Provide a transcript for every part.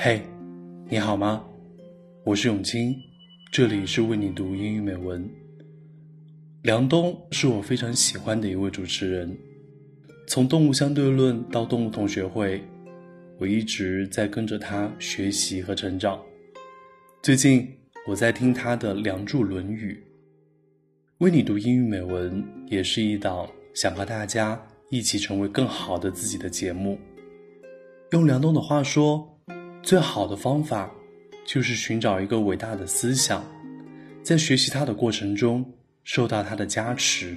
嘿，你好吗？我是永清，这里是为你读英语美文。梁冬是我非常喜欢的一位主持人，从《动物相对论》到《动物同学会》，我一直在跟着他学习和成长。最近我在听他的《梁祝论语》，为你读英语美文也是一档想和大家一起成为更好的自己的节目。用梁冬的话说。最好的方法，就是寻找一个伟大的思想，在学习它的过程中受到它的加持。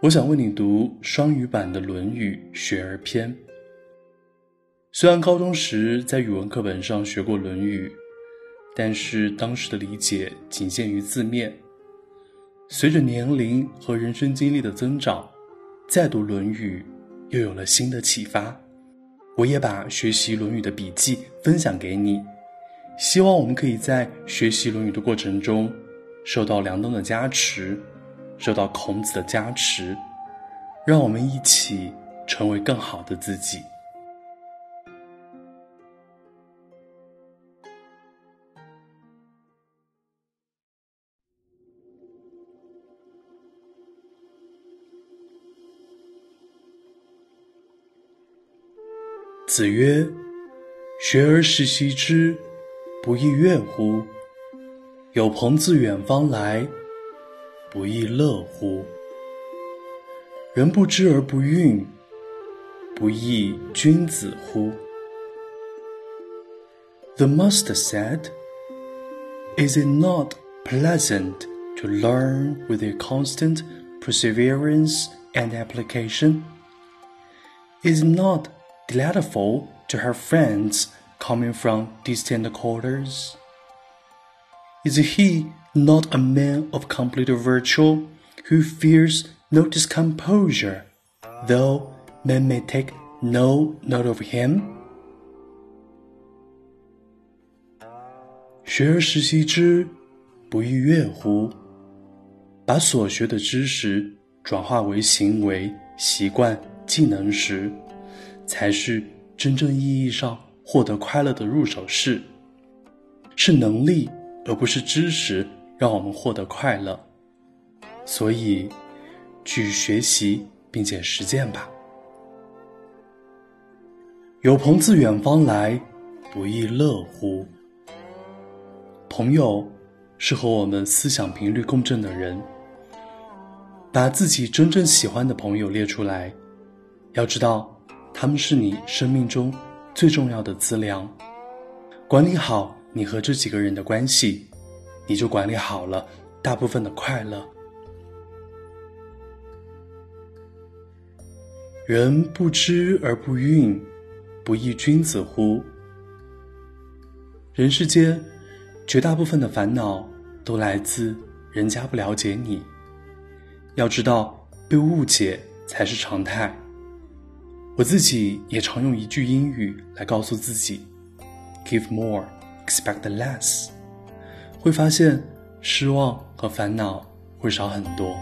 我想为你读双语版的《论语·学而篇》。虽然高中时在语文课本上学过《论语》，但是当时的理解仅限于字面。随着年龄和人生经历的增长，再读《论语》，又有了新的启发。我也把学习《论语》的笔记分享给你，希望我们可以在学习《论语》的过程中，受到梁冬的加持，受到孔子的加持，让我们一起成为更好的自己。子曰：“学而时习之，不亦说乎？有朋自远方来，不亦乐乎？人不知而不愠，不亦君子乎？” The master said, "Is it not pleasant to learn with a constant perseverance and application? Is not delightful to her friends coming from distant quarters? Is he not a man of complete virtue who fears no discomposure, though men may take no note of him? 学而时习之，不亦说乎？把所学的知识转化为行为、习惯、技能时， 才是真正意义上获得快乐的入手式。是能力而不是知识让我们获得快乐，所以去学习并且实践吧。有朋自远方来，不亦乐乎？朋友是和我们思想频率共振的人。把自己真正喜欢的朋友列出来，要知道。他们是你生命中最重要的资粮，管理好你和这几个人的关系，你就管理好了大部分的快乐。人不知而不愠，不亦君子乎？人世间绝大部分的烦恼都来自人家不了解你。要知道，被误解才是常态。我自己也常用一句英语来告诉自己：“Give more, expect less。”会发现失望和烦恼会少很多。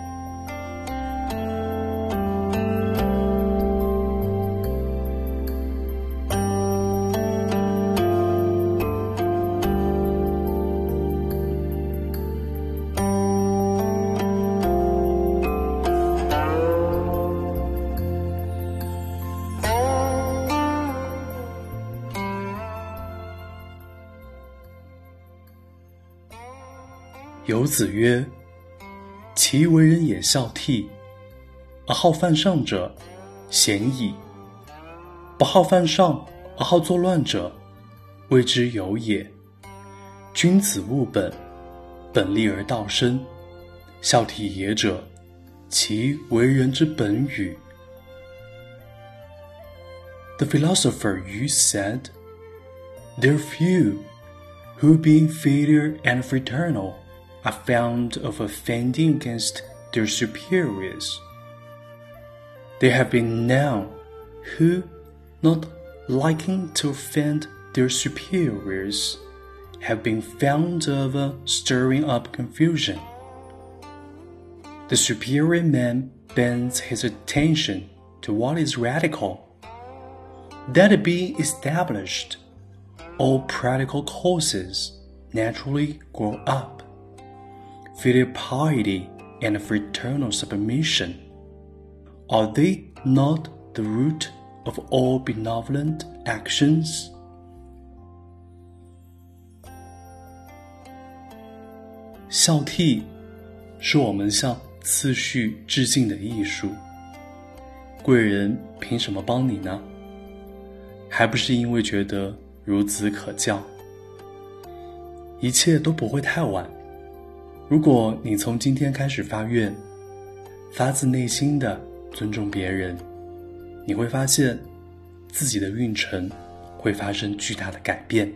有子曰：“其为人也孝悌，而好犯上者，鲜矣；不好犯上而好作乱者，谓之有也。君子务本，本立而道生。孝悌也者，其为人之本与？” The philosopher Yu said, "There are few who, being filial and fraternal, are found of offending against their superiors. There have been none who, not liking to offend their superiors, have been found of stirring up confusion. The superior man bends his attention to what is radical. That be established, all practical courses naturally grow up. Filial piety and fraternal submission, are they not the root of all benevolent actions? 孝悌是我们向次序致敬的艺术。贵人凭什么帮你呢？还不是因为觉得孺子可教。一切都不会太晚。如果你从今天开始发愿，发自内心的尊重别人，你会发现自己的运程会发生巨大的改变。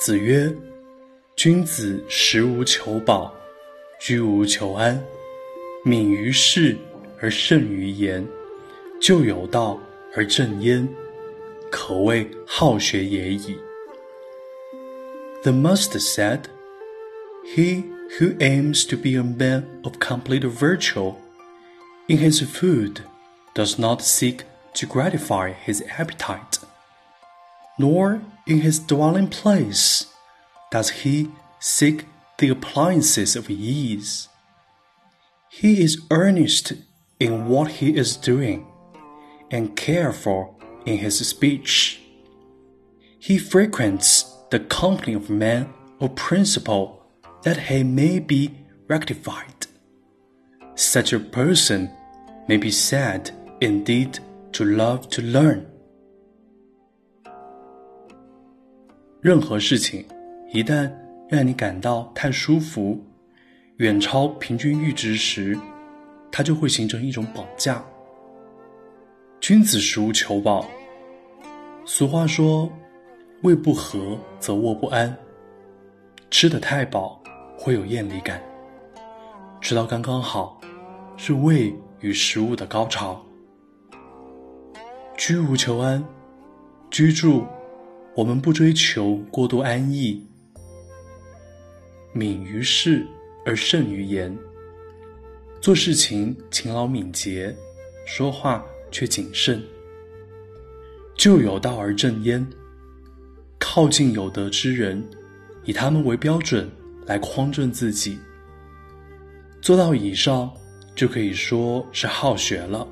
子曰：“君子食无求饱，居无求安，敏于事而慎于言，就有道而正焉，可谓好学也已。” The Master said, "He who aims to be a man of complete virtue in his food does not seek to gratify his appetite." Nor in his dwelling place does he seek the appliances of ease. He is earnest in what he is doing and careful in his speech. He frequents the company of men of principle that he may be rectified. Such a person may be said indeed to love to learn. 任何事情，一旦让你感到太舒服，远超平均阈值时，它就会形成一种绑架。君子食无求饱。俗话说：“胃不和则卧不安。”吃得太饱会有厌离感，吃到刚刚好，是胃与食物的高潮。居无求安，居住。我们不追求过度安逸，敏于事而慎于言。做事情勤劳敏捷，说话却谨慎。就有道而正焉，靠近有德之人，以他们为标准来匡正自己。做到以上，就可以说是好学了。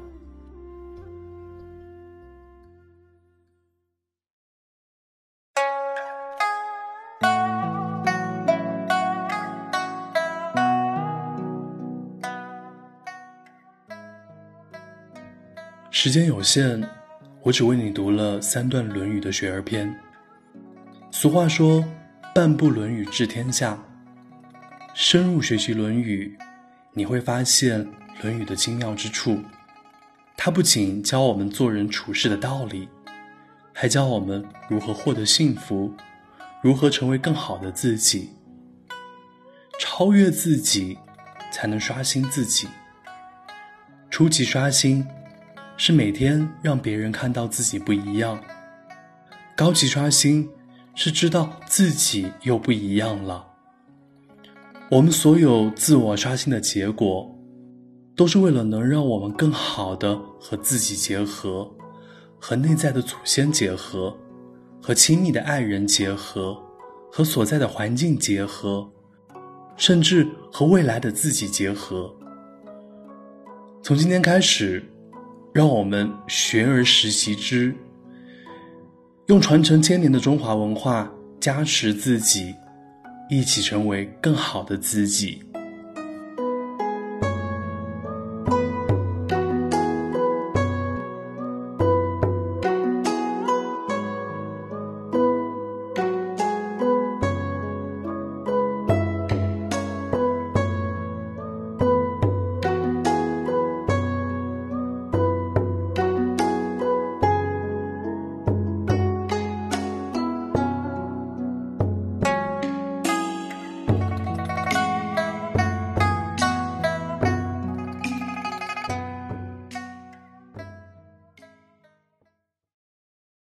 时间有限，我只为你读了三段《论语》的学而篇。俗话说：“半部《论语》治天下。”深入学习《论语》，你会发现《论语》的精妙之处。它不仅教我们做人处事的道理，还教我们如何获得幸福，如何成为更好的自己。超越自己，才能刷新自己。初级刷新。是每天让别人看到自己不一样，高级刷新是知道自己又不一样了。我们所有自我刷新的结果，都是为了能让我们更好的和自己结合，和内在的祖先结合，和亲密的爱人结合，和所在的环境结合，甚至和未来的自己结合。从今天开始。让我们学而时习之，用传承千年的中华文化加持自己，一起成为更好的自己。